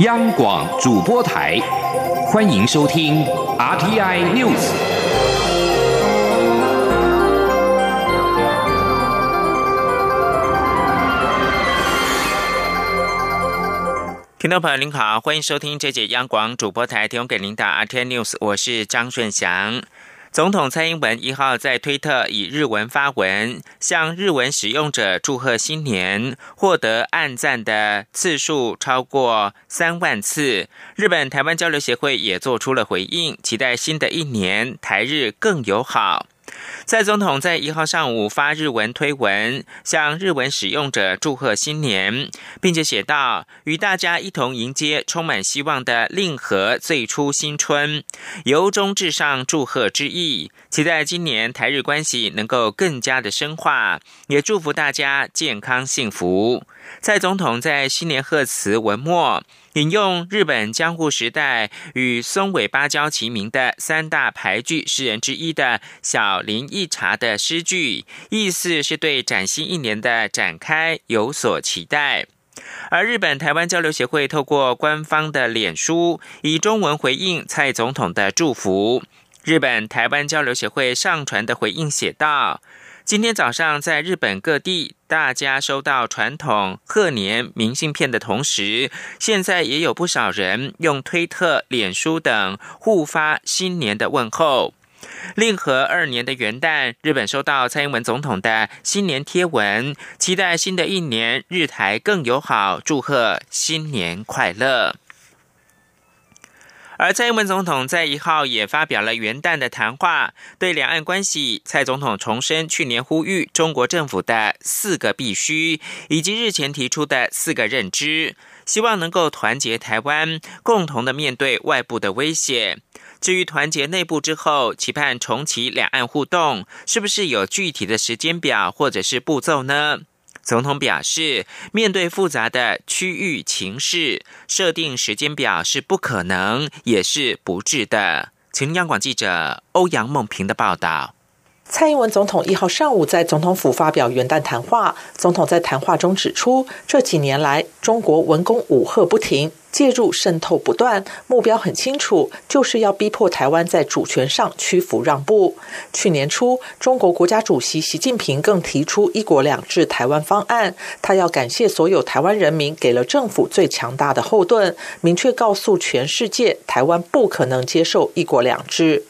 央广主播台，欢迎收听 RTI News。听众朋友您好，欢迎收听这节央广主播台提供给您的 RTI News，我是张顺祥。总统蔡英文一号在推特以日文发文，向日文使用者祝贺新年，获得按赞的次数超过三万次。日本台湾交流协会也做出了回应，期待新的一年台日更友好。蔡总统在一号上午发日文推文，向日文使用者祝贺新年，并且写道：“与大家一同迎接充满希望的令和最初新春，由衷至上祝贺之意，期待今年台日关系能够更加的深化，也祝福大家健康幸福。”蔡总统在新年贺词文末引用日本江户时代与松尾芭蕉齐名的三大牌句诗人之一的小林一茶的诗句，意思是对崭新一年的展开有所期待。而日本台湾交流协会透过官方的脸书以中文回应蔡总统的祝福。日本台湾交流协会上传的回应写道。今天早上，在日本各地，大家收到传统贺年明信片的同时，现在也有不少人用推特、脸书等互发新年的问候。令和二年的元旦，日本收到蔡英文总统的新年贴文，期待新的一年日台更友好，祝贺新年快乐。而蔡英文总统在一号也发表了元旦的谈话，对两岸关系，蔡总统重申去年呼吁中国政府的四个必须，以及日前提出的四个认知，希望能够团结台湾，共同的面对外部的威胁。至于团结内部之后，期盼重启两岸互动，是不是有具体的时间表或者是步骤呢？总统表示，面对复杂的区域情势，设定时间表是不可能，也是不智的。请央广记者欧阳梦平的报道。蔡英文总统一号上午在总统府发表元旦谈话，总统在谈话中指出，这几年来中国文攻武赫不停。介入渗透不断，目标很清楚，就是要逼迫台湾在主权上屈服让步。去年初，中国国家主席习近平更提出“一国两制”台湾方案，他要感谢所有台湾人民给了政府最强大的后盾，明确告诉全世界，台湾不可能接受“一国两制”。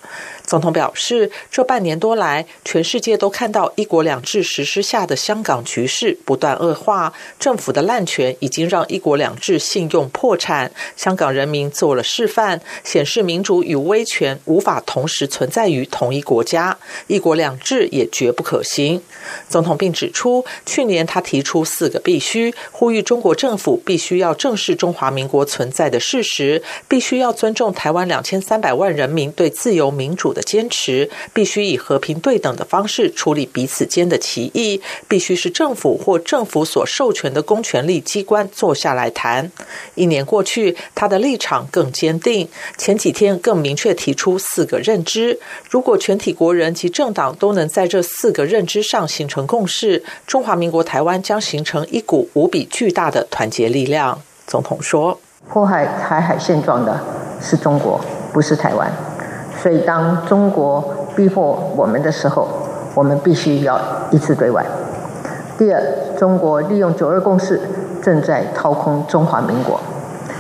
总统表示，这半年多来，全世界都看到“一国两制”实施下的香港局势不断恶化，政府的滥权已经让“一国两制”信用破产。香港人民做了示范，显示民主与威权无法同时存在于同一国家，“一国两制”也绝不可行。总统并指出，去年他提出四个必须，呼吁中国政府必须要正视中华民国存在的事实，必须要尊重台湾两千三百万人民对自由民主。的坚持必须以和平对等的方式处理彼此间的歧义，必须是政府或政府所授权的公权力机关坐下来谈。一年过去，他的立场更坚定。前几天更明确提出四个认知：如果全体国人及政党都能在这四个认知上形成共识，中华民国台湾将形成一股无比巨大的团结力量。总统说：“迫害台海现状的是中国，不是台湾。”所以，当中国逼迫我们的时候，我们必须要一致对外。第二，中国利用九二共识正在掏空中华民国，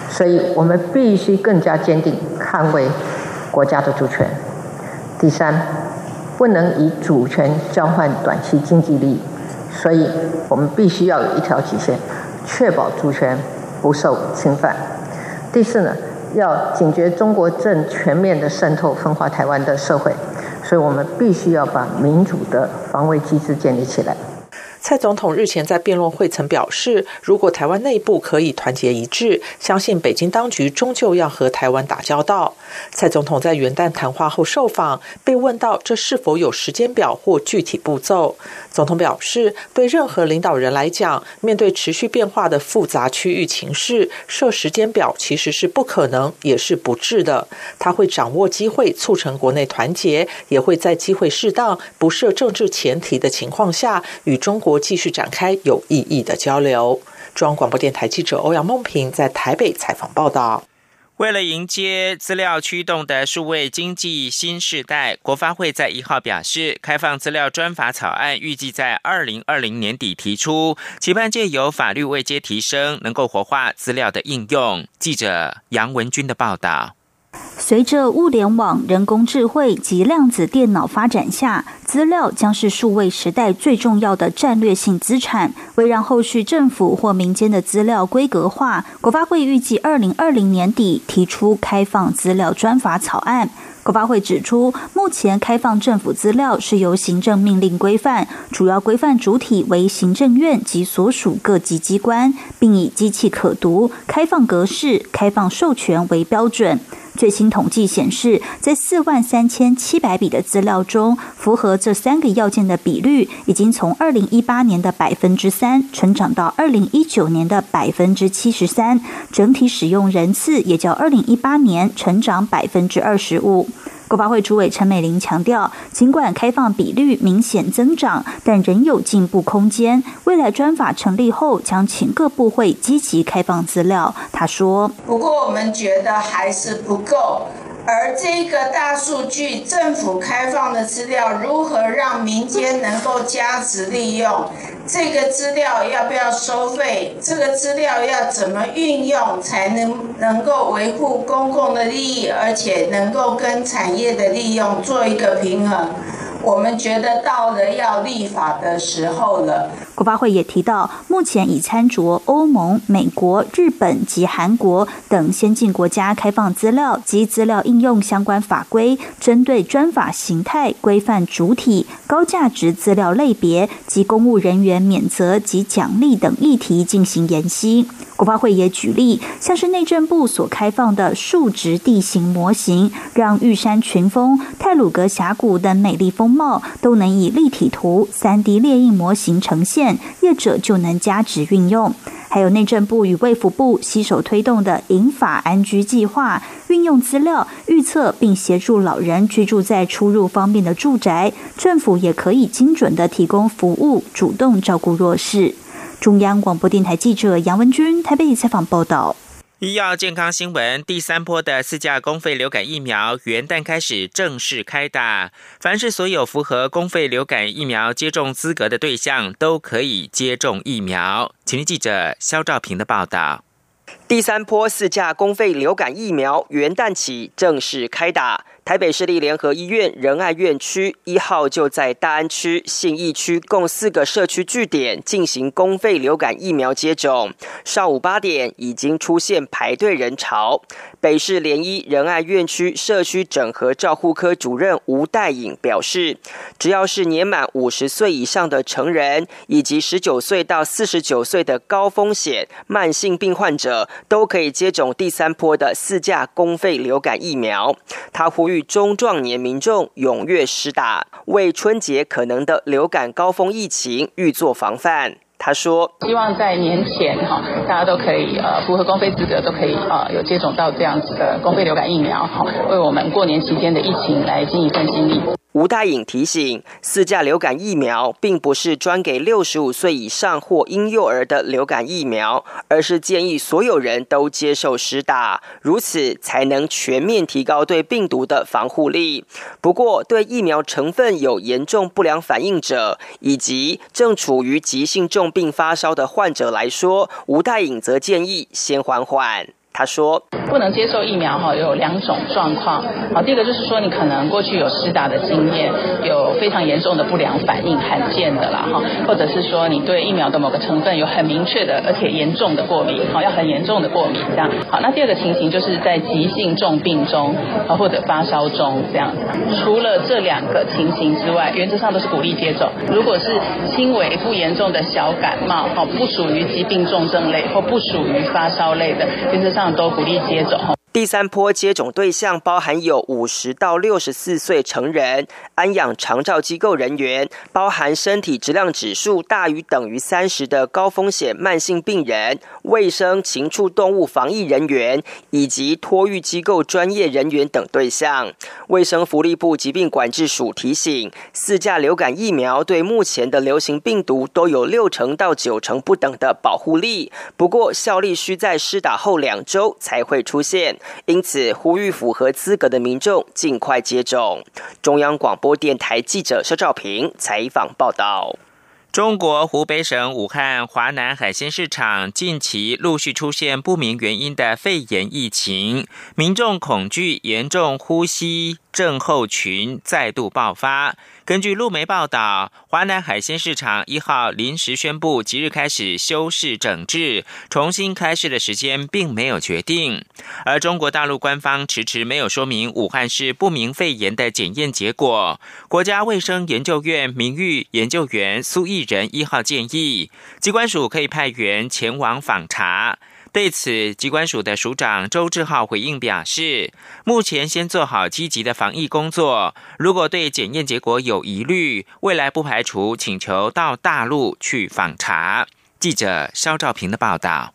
所以我们必须更加坚定捍卫国家的主权。第三，不能以主权交换短期经济利益，所以我们必须要有一条底线，确保主权不受侵犯。第四呢？要警觉中国正全面的渗透分化台湾的社会，所以我们必须要把民主的防卫机制建立起来。蔡总统日前在辩论会曾表示，如果台湾内部可以团结一致，相信北京当局终究要和台湾打交道。蔡总统在元旦谈话后受访，被问到这是否有时间表或具体步骤，总统表示，对任何领导人来讲，面对持续变化的复杂区域情势，设时间表其实是不可能，也是不智的。他会掌握机会，促成国内团结，也会在机会适当、不设政治前提的情况下，与中国继续展开有意义的交流。中央广播电台记者欧阳梦平在台北采访报道。为了迎接资料驱动的数位经济新时代，国发会在一号表示，开放资料专法草案预计在二零二零年底提出，期盼借由法律位阶提升，能够活化资料的应用。记者杨文军的报道。随着物联网、人工智慧及量子电脑发展下，资料将是数位时代最重要的战略性资产。为让后续政府或民间的资料规格化，国发会预计二零二零年底提出开放资料专法草案。国发会指出，目前开放政府资料是由行政命令规范，主要规范主体为行政院及所属各级机关，并以机器可读、开放格式、开放授权为标准。最新统计显示，在四万三千七百笔的资料中，符合这三个要件的比率，已经从二零一八年的百分之三成长到二零一九年的百分之七十三，整体使用人次也较二零一八年成长百分之二十五。国发会主委陈美玲强调，尽管开放比率明显增长，但仍有进步空间。未来专法成立后，将请各部会积极开放资料。他说：“不过我们觉得还是不够。”而这个大数据政府开放的资料，如何让民间能够加值利用？这个资料要不要收费？这个资料要怎么运用才能能够维护公共的利益，而且能够跟产业的利用做一个平衡？我们觉得到了要立法的时候了。国发会也提到，目前已参酌欧盟、美国、日本及韩国等先进国家开放资料及资料应用相关法规，针对专法形态规范主体、高价值资料类别及公务人员免责及奖励等议题进行研析。国发会也举例，像是内政部所开放的数值地形模型，让玉山群峰、泰鲁阁峡谷等美丽风貌都能以立体图、三 D 列印模型呈现，业者就能加值运用。还有内政部与卫福部携手推动的银法安居计划，运用资料预测并协助老人居住在出入方便的住宅，政府也可以精准的提供服务，主动照顾弱势。中央广播电台记者杨文君台北采访报道：医药健康新闻，第三波的四价公费流感疫苗元旦开始正式开打，凡是所有符合公费流感疫苗接种资格的对象都可以接种疫苗。请听记者肖兆平的报道：第三波四价公费流感疫苗元旦起正式开打。台北市立联合医院仁爱院区一号就在大安区、信义区共四个社区据点进行公费流感疫苗接种。上午八点已经出现排队人潮。北市联医仁爱院区社区整合照护科主任吴代颖表示，只要是年满五十岁以上的成人，以及十九岁到四十九岁的高风险慢性病患者，都可以接种第三波的四价公费流感疫苗。他呼吁。中壮年民众踊跃施打，为春节可能的流感高峰疫情预做防范。他说：“希望在年前哈，大家都可以呃符合公费资格，都可以呃有接种到这样子的公费流感疫苗哈，为我们过年期间的疫情来尽一份心力。”吴大颖提醒，四价流感疫苗并不是专给六十五岁以上或婴幼儿的流感疫苗，而是建议所有人都接受施打，如此才能全面提高对病毒的防护力。不过，对疫苗成分有严重不良反应者以及正处于急性重病发烧的患者来说，吴大颖则建议先缓缓。他说：“不能接受疫苗哈，有两种状况。好，第一个就是说你可能过去有施打的经验，有非常严重的不良反应，罕见的啦哈，或者是说你对疫苗的某个成分有很明确的而且严重的过敏，好，要很严重的过敏这样。好，那第二个情形就是在急性重病中啊或者发烧中这样。除了这两个情形之外，原则上都是鼓励接种。如果是轻微不严重的小感冒，好，不属于疾病重症类或不属于发烧类的，原则上。”都鼓励接种。第三波接种对象包含有五十到六十四岁成人、安养长照机构人员，包含身体质量指数大于等于三十的高风险慢性病人、卫生禽畜动物防疫人员以及托育机构专业人员等对象。卫生福利部疾病管制署提醒，四价流感疫苗对目前的流行病毒都有六成到九成不等的保护力，不过效力需在施打后两周才会出现。因此，呼吁符合资格的民众尽快接种。中央广播电台记者肖兆平采访报道。中国湖北省武汉华南海鲜市场近期陆续出现不明原因的肺炎疫情，民众恐惧严重呼吸症候群再度爆发。根据路媒报道，华南海鲜市场一号临时宣布即日开始休市整治，重新开市的时间并没有决定。而中国大陆官方迟迟没有说明武汉市不明肺炎的检验结果。国家卫生研究院名誉研究员苏毅仁一号建议，机关署可以派员前往访查。对此，机关署的署长周志浩回应表示，目前先做好积极的防疫工作，如果对检验结果有疑虑，未来不排除请求到大陆去访查。记者肖兆平的报道。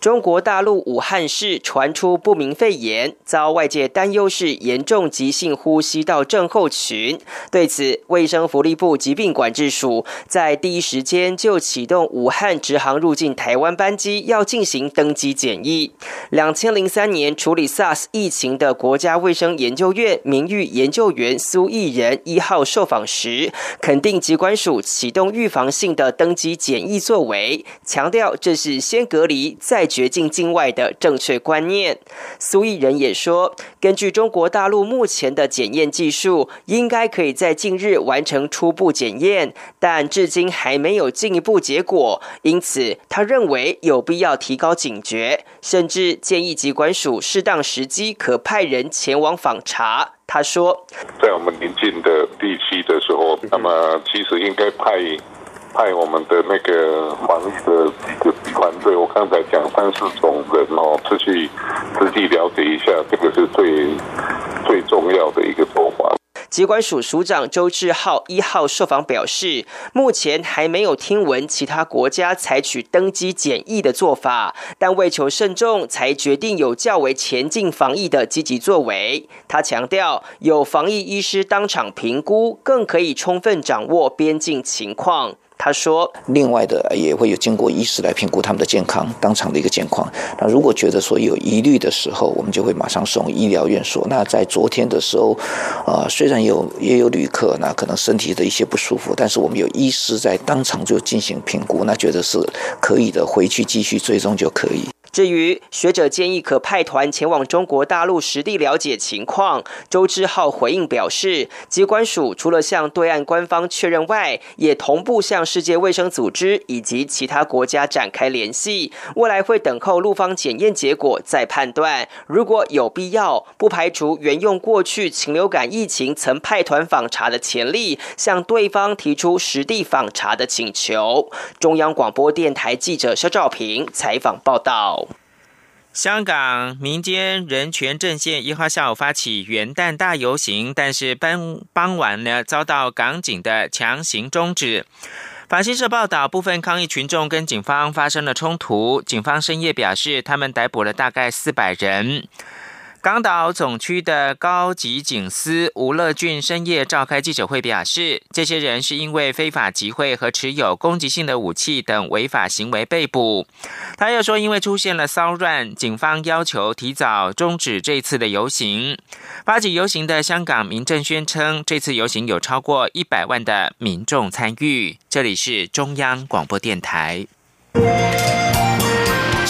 中国大陆武汉市传出不明肺炎，遭外界担忧是严重急性呼吸道症候群。对此，卫生福利部疾病管制署在第一时间就启动武汉直航入境台湾班机要进行登机检疫。两千零三年处理 SARS 疫情的国家卫生研究院名誉研究员苏毅仁一号受访时，肯定机关署启动预防性的登机检疫作为，强调这是先隔离再。绝境境外的正确观念，苏毅人也说，根据中国大陆目前的检验技术，应该可以在近日完成初步检验，但至今还没有进一步结果，因此他认为有必要提高警觉，甚至建议机关署适当时机可派人前往访查。他说，在我们临近的地区的时候，那么其实应该派。派我们的那个防疫的几个团队，我刚才讲三四种人哦，出去实地了解一下，这个是最最重要的一个做法。机关署署长周志浩一号受访表示，目前还没有听闻其他国家采取登机检疫的做法，但为求慎重，才决定有较为前进防疫的积极作为。他强调，有防疫医师当场评估，更可以充分掌握边境情况。他说：“另外的也会有经过医师来评估他们的健康，当场的一个健康。那如果觉得说有疑虑的时候，我们就会马上送医疗院所。那在昨天的时候，呃，虽然有也有旅客，那可能身体的一些不舒服，但是我们有医师在当场就进行评估，那觉得是可以的，回去继续追踪就可以。”至于学者建议可派团前往中国大陆实地了解情况，周志浩回应表示，机关署除了向对岸官方确认外，也同步向世界卫生组织以及其他国家展开联系，未来会等候陆方检验结果再判断。如果有必要，不排除沿用过去禽流感疫情曾派团访查的潜力，向对方提出实地访查的请求。中央广播电台记者肖兆平采访报道。香港民间人权阵线一号下午发起元旦大游行，但是傍傍晚呢遭到港警的强行终止。法新社报道，部分抗议群众跟警方发生了冲突，警方深夜表示，他们逮捕了大概四百人。港岛总区的高级警司吴乐俊深夜召开记者会，表示，这些人是因为非法集会和持有攻击性的武器等违法行为被捕。他又说，因为出现了骚乱，警方要求提早终止这次的游行。发起游行的香港民政宣称，这次游行有超过一百万的民众参与。这里是中央广播电台。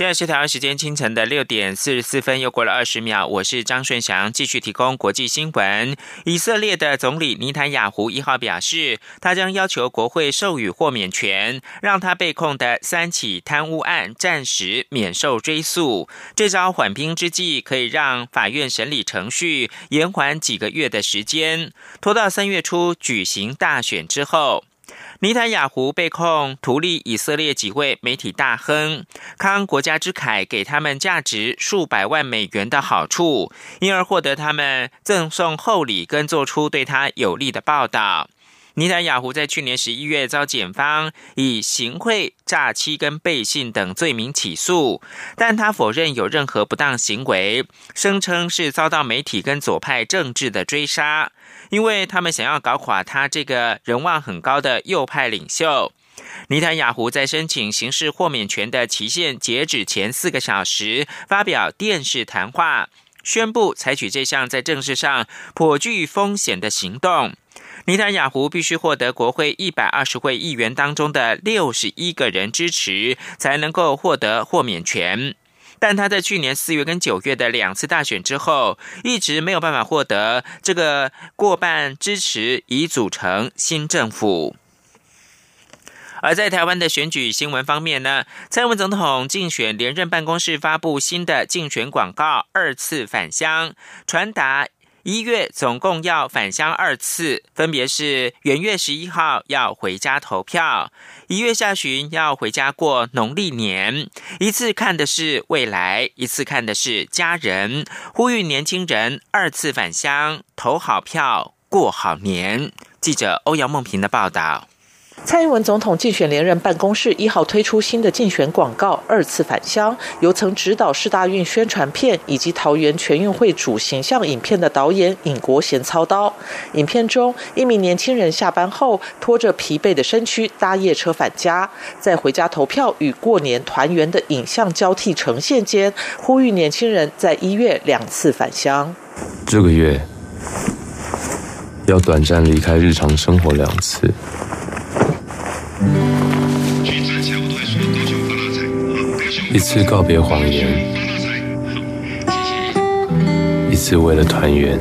现在是台湾时间清晨的六点四十四分，又过了二十秒。我是张顺祥，继续提供国际新闻。以色列的总理尼坦雅胡一号表示，他将要求国会授予豁免权，让他被控的三起贪污案暂时免受追诉。这招缓兵之计，可以让法院审理程序延缓几个月的时间，拖到三月初举行大选之后。尼坦雅胡被控图利以色列几位媒体大亨，康国家之凯给他们价值数百万美元的好处，因而获得他们赠送厚礼跟做出对他有利的报道。尼坦雅胡在去年十一月遭检方以行贿、诈欺跟背信等罪名起诉，但他否认有任何不当行为，声称是遭到媒体跟左派政治的追杀。因为他们想要搞垮他这个人望很高的右派领袖，尼坦雅胡在申请刑事豁免权的期限截止前四个小时发表电视谈话，宣布采取这项在政治上颇具风险的行动。尼坦雅胡必须获得国会一百二十位议员当中的六十一个人支持，才能够获得豁免权。但他在去年四月跟九月的两次大选之后，一直没有办法获得这个过半支持，以组成新政府。而在台湾的选举新闻方面呢，蔡英文总统竞选连任办公室发布新的竞选广告，二次返乡传达。一月总共要返乡二次，分别是元月十一号要回家投票，一月下旬要回家过农历年。一次看的是未来，一次看的是家人。呼吁年轻人二次返乡投好票，过好年。记者欧阳梦平的报道。蔡英文总统竞选连任办公室一号推出新的竞选广告“二次返乡”，由曾指导市大运宣传片以及桃园全运会主形象影片的导演尹国贤操刀。影片中，一名年轻人下班后拖着疲惫的身躯搭夜车返家，在回家投票与过年团圆的影像交替呈现间，呼吁年轻人在一月两次返乡。这个月要短暂离开日常生活两次。一次告别谎言，一次为了团圆。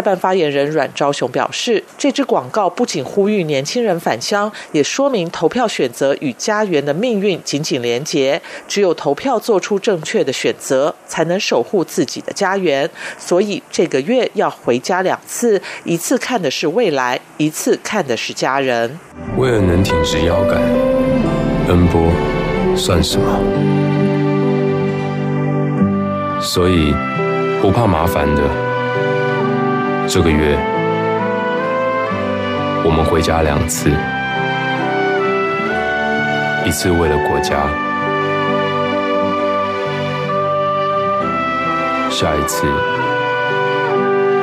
蔡办发言人阮昭雄表示，这支广告不仅呼吁年轻人返乡，也说明投票选择与家园的命运紧紧连结。只有投票做出正确的选择，才能守护自己的家园。所以这个月要回家两次，一次看的是未来，一次看的是家人。为了能挺直腰杆，奔波算什么？所以不怕麻烦的。这个月，我们回家两次，一次为了国家，下一次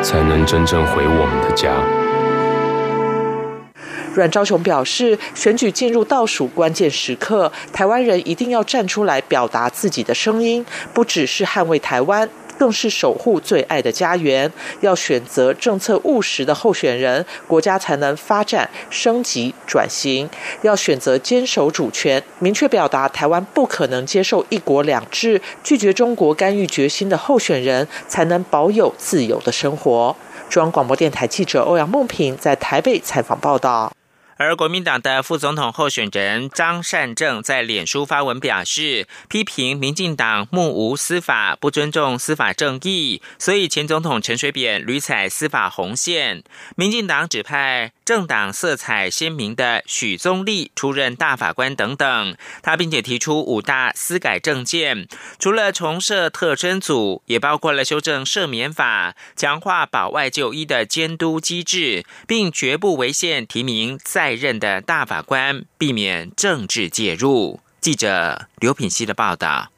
才能真正回我们的家。阮昭雄表示，选举进入倒数关键时刻，台湾人一定要站出来表达自己的声音，不只是捍卫台湾。更是守护最爱的家园。要选择政策务实的候选人，国家才能发展、升级、转型。要选择坚守主权、明确表达台湾不可能接受一国两制、拒绝中国干预决心的候选人，才能保有自由的生活。中央广播电台记者欧阳梦平在台北采访报道。而国民党的副总统候选人张善政在脸书发文表示，批评民进党目无司法，不尊重司法正义，所以前总统陈水扁屡踩司法红线。民进党指派政党色彩鲜明的许宗力出任大法官等等。他并且提出五大司改政见，除了重设特侦组，也包括了修正赦免法，强化保外就医的监督机制，并绝不违宪提名在。任的大法官避免政治介入。记者刘品希的报道。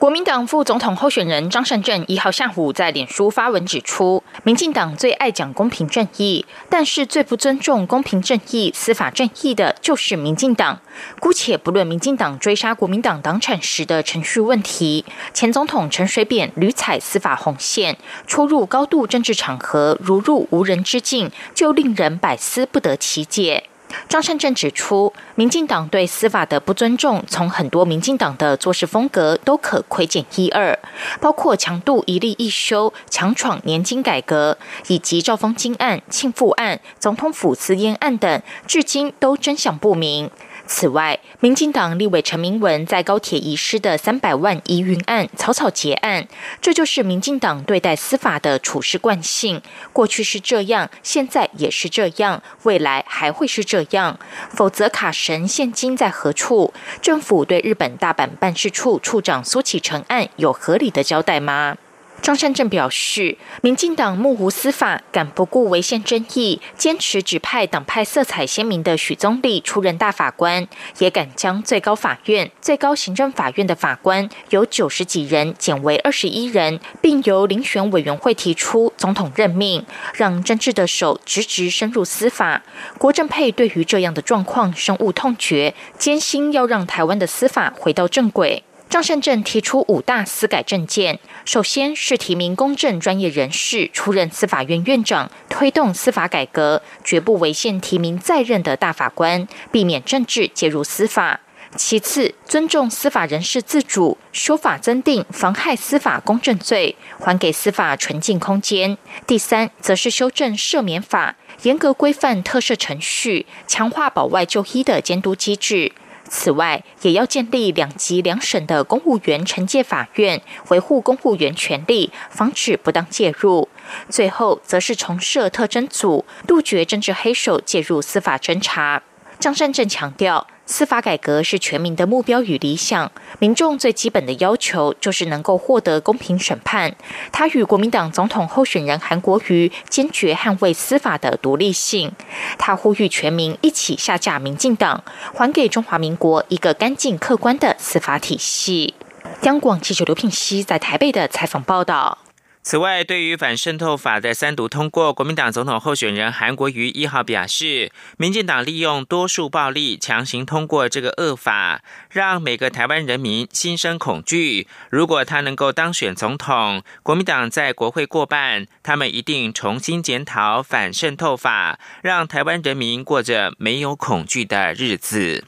国民党副总统候选人张善政一号下午在脸书发文指出，民进党最爱讲公平正义，但是最不尊重公平正义、司法正义的就是民进党。姑且不论民进党追杀国民党党产时的程序问题，前总统陈水扁屡踩司法红线，出入高度政治场合如入无人之境，就令人百思不得其解。张善政指出，民进党对司法的不尊重，从很多民进党的做事风格都可窥见一二，包括强度一例一休、强闯年金改革，以及赵丰金案、庆富案、总统府私烟案等，至今都真相不明。此外，民进党立委陈明文在高铁遗失的三百万疑云案草草结案，这就是民进党对待司法的处事惯性。过去是这样，现在也是这样，未来还会是这样。否则，卡神现金在何处？政府对日本大阪办事处处长苏启成案有合理的交代吗？张善政表示，民进党目无司法，敢不顾违宪争议，坚持指派党派色彩鲜明的许宗力出任大法官，也敢将最高法院、最高行政法院的法官由九十几人减为二十一人，并由遴选委员会提出总统任命，让政治的手直直深入司法。郭正佩对于这样的状况深恶痛绝，坚信要让台湾的司法回到正轨。张善政提出五大司改政见，首先是提名公正专业人士出任司法院院长，推动司法改革，绝不违宪提名在任的大法官，避免政治介入司法。其次，尊重司法人士自主，修法增定妨害司法公正罪，还给司法纯净空间。第三，则是修正赦免法，严格规范特赦程序，强化保外就医的监督机制。此外，也要建立两级两省的公务员惩戒法院，维护公务员权利，防止不当介入。最后，则是重设特征组，杜绝政治黑手介入司法侦查。张善政强调。司法改革是全民的目标与理想，民众最基本的要求就是能够获得公平审判。他与国民党总统候选人韩国瑜坚决捍卫司法的独立性。他呼吁全民一起下架民进党，还给中华民国一个干净客观的司法体系。央广记者刘聘熙在台北的采访报道。此外，对于反渗透法的三读通过，国民党总统候选人韩国瑜一号表示，民进党利用多数暴力强行通过这个恶法，让每个台湾人民心生恐惧。如果他能够当选总统，国民党在国会过半，他们一定重新检讨反渗透法，让台湾人民过着没有恐惧的日子。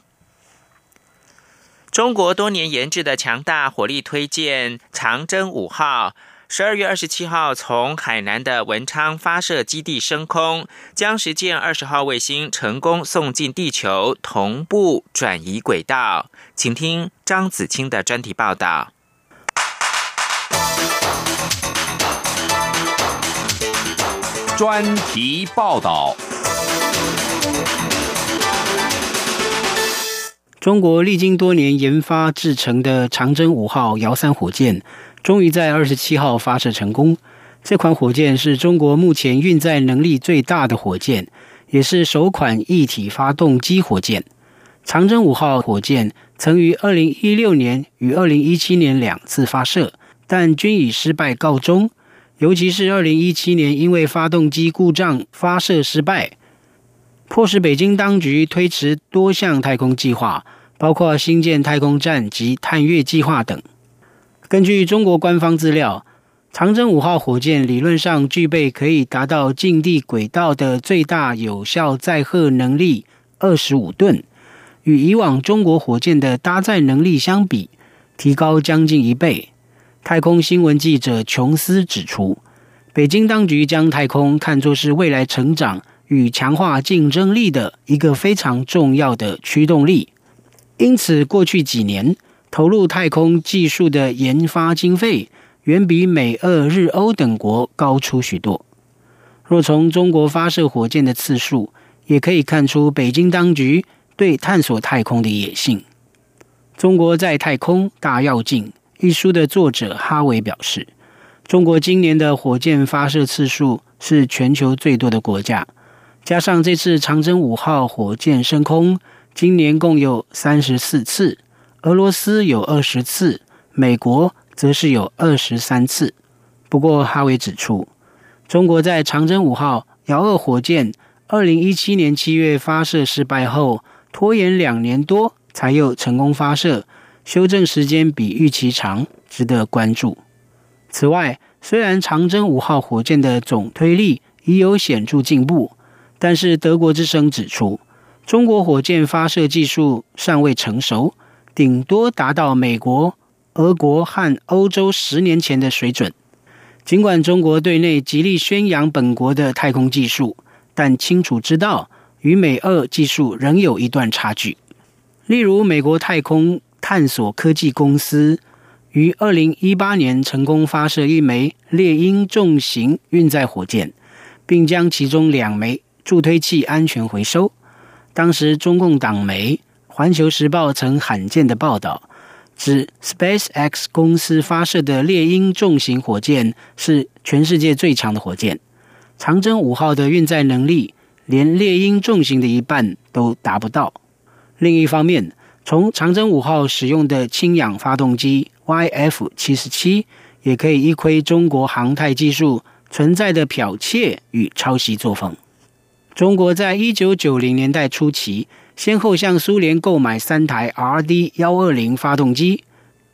中国多年研制的强大火力推进长征五号。十二月二十七号，从海南的文昌发射基地升空，将实践二十号卫星成功送进地球，同步转移轨道。请听张子清的专题报道。专题报道：中国历经多年研发制成的长征五号遥三火箭。终于在二十七号发射成功。这款火箭是中国目前运载能力最大的火箭，也是首款一体发动机火箭。长征五号火箭曾于二零一六年与二零一七年两次发射，但均以失败告终。尤其是二零一七年因为发动机故障发射失败，迫使北京当局推迟多项太空计划，包括新建太空站及探月计划等。根据中国官方资料，长征五号火箭理论上具备可以达到近地轨道的最大有效载荷能力二十五吨，与以往中国火箭的搭载能力相比，提高将近一倍。太空新闻记者琼斯指出，北京当局将太空看作是未来成长与强化竞争力的一个非常重要的驱动力，因此过去几年。投入太空技术的研发经费远比美、俄、日、欧等国高出许多。若从中国发射火箭的次数，也可以看出北京当局对探索太空的野心。《中国在太空大跃进》一书的作者哈维表示，中国今年的火箭发射次数是全球最多的国家，加上这次长征五号火箭升空，今年共有三十四次。俄罗斯有二十次，美国则是有二十三次。不过，哈维指出，中国在长征五号遥二火箭二零一七年七月发射失败后，拖延两年多才又成功发射，修正时间比预期长，值得关注。此外，虽然长征五号火箭的总推力已有显著进步，但是德国之声指出，中国火箭发射技术尚未成熟，顶多达到美国、俄国和欧洲十年前的水准。尽管中国对内极力宣扬本国的太空技术，但清楚知道与美俄技术仍有一段差距。例如，美国太空探索科技公司于二零一八年成功发射一枚猎鹰重型运载火箭，并将其中两枚助推器安全回收。当时，中共党媒《环球时报》曾罕见的报道，指 SpaceX 公司发射的猎鹰重型火箭是全世界最强的火箭。长征五号的运载能力，连猎鹰重型的一半都达不到。另一方面，从长征五号使用的氢氧发动机 YF 七十七，也可以一窥中国航太技术存在的剽窃与抄袭作风。中国在一九九零年代初期，先后向苏联购买三台 RD 幺二零发动机，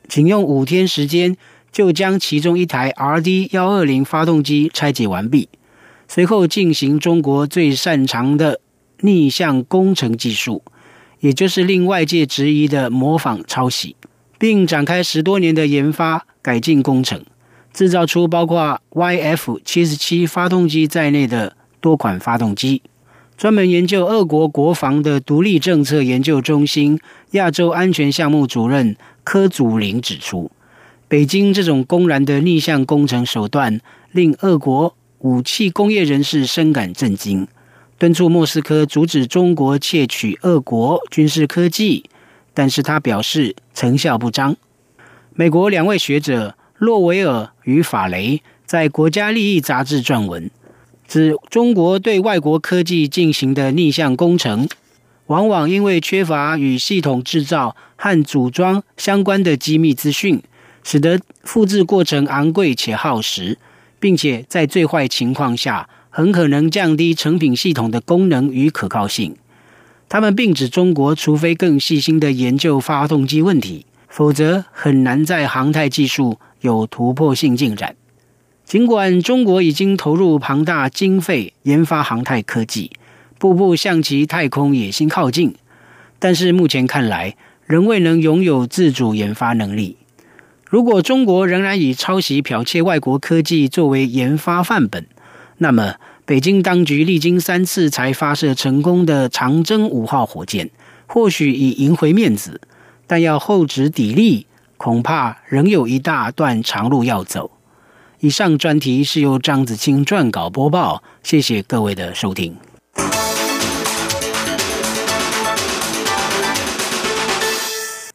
仅用五天时间就将其中一台 RD 幺二零发动机拆解完毕，随后进行中国最擅长的逆向工程技术。也就是令外界质疑的模仿抄袭，并展开十多年的研发改进工程，制造出包括 YF 七十七发动机在内的多款发动机。专门研究俄国国防的独立政策研究中心亚洲安全项目主任柯祖林指出，北京这种公然的逆向工程手段，令俄国武器工业人士深感震惊。敦促莫斯科阻止中国窃取俄国军事科技，但是他表示成效不彰。美国两位学者洛维尔与法雷在《国家利益》杂志撰文，指中国对外国科技进行的逆向工程，往往因为缺乏与系统制造和组装相关的机密资讯，使得复制过程昂贵且耗时，并且在最坏情况下。很可能降低成品系统的功能与可靠性。他们并指中国，除非更细心的研究发动机问题，否则很难在航太技术有突破性进展。尽管中国已经投入庞大经费研发航太科技，步步向其太空野心靠近，但是目前看来仍未能拥有自主研发能力。如果中国仍然以抄袭剽窃外国科技作为研发范本，那么，北京当局历经三次才发射成功的长征五号火箭，或许已赢回面子，但要厚植砥砺，恐怕仍有一大段长路要走。以上专题是由张子清撰稿播报，谢谢各位的收听。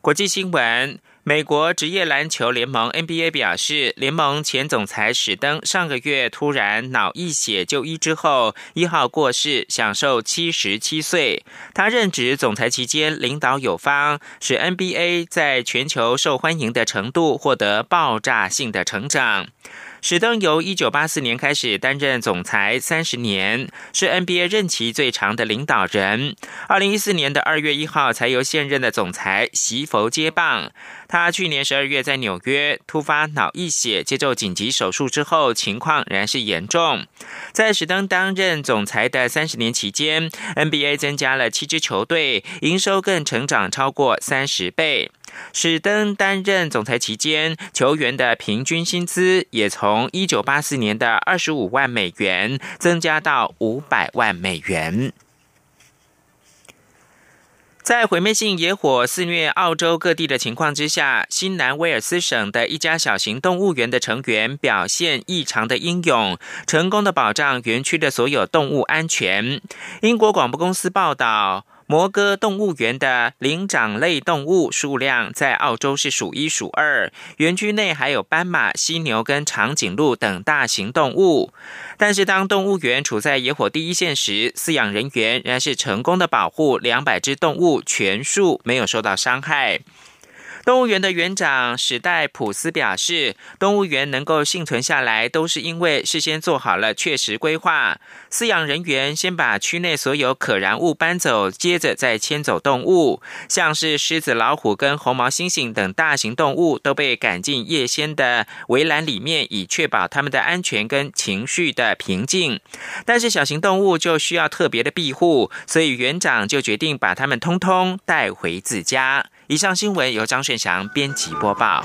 国际新闻。美国职业篮球联盟 NBA 表示，联盟前总裁史登上个月突然脑溢血就医之后，一号过世，享受七十七岁。他任职总裁期间，领导有方，使 NBA 在全球受欢迎的程度获得爆炸性的成长。史登由一九八四年开始担任总裁，三十年，是 NBA 任期最长的领导人。二零一四年的二月一号，才由现任的总裁席佛接棒。他去年十二月在纽约突发脑溢血，接受紧急手术之后，情况仍然是严重。在史登担任总裁的三十年期间，NBA 增加了七支球队，营收更成长超过三十倍。史登担任总裁期间，球员的平均薪资也从一九八四年的二十五万美元增加到五百万美元。在毁灭性野火肆虐澳洲各地的情况之下，新南威尔斯省的一家小型动物园的成员表现异常的英勇，成功的保障园区的所有动物安全。英国广播公司报道。摩哥动物园的灵长类动物数量在澳洲是数一数二，园区内还有斑马、犀牛跟长颈鹿等大型动物。但是，当动物园处在野火第一线时，饲养人员仍然是成功的保护两百只动物，全数没有受到伤害。动物园的园长史代普斯表示，动物园能够幸存下来，都是因为事先做好了确实规划。饲养人员先把区内所有可燃物搬走，接着再牵走动物。像是狮子、老虎跟红毛猩猩等大型动物都被赶进夜间的围栏里面，以确保它们的安全跟情绪的平静。但是小型动物就需要特别的庇护，所以园长就决定把它们通通带回自家。以上新闻由张炫翔编辑播报。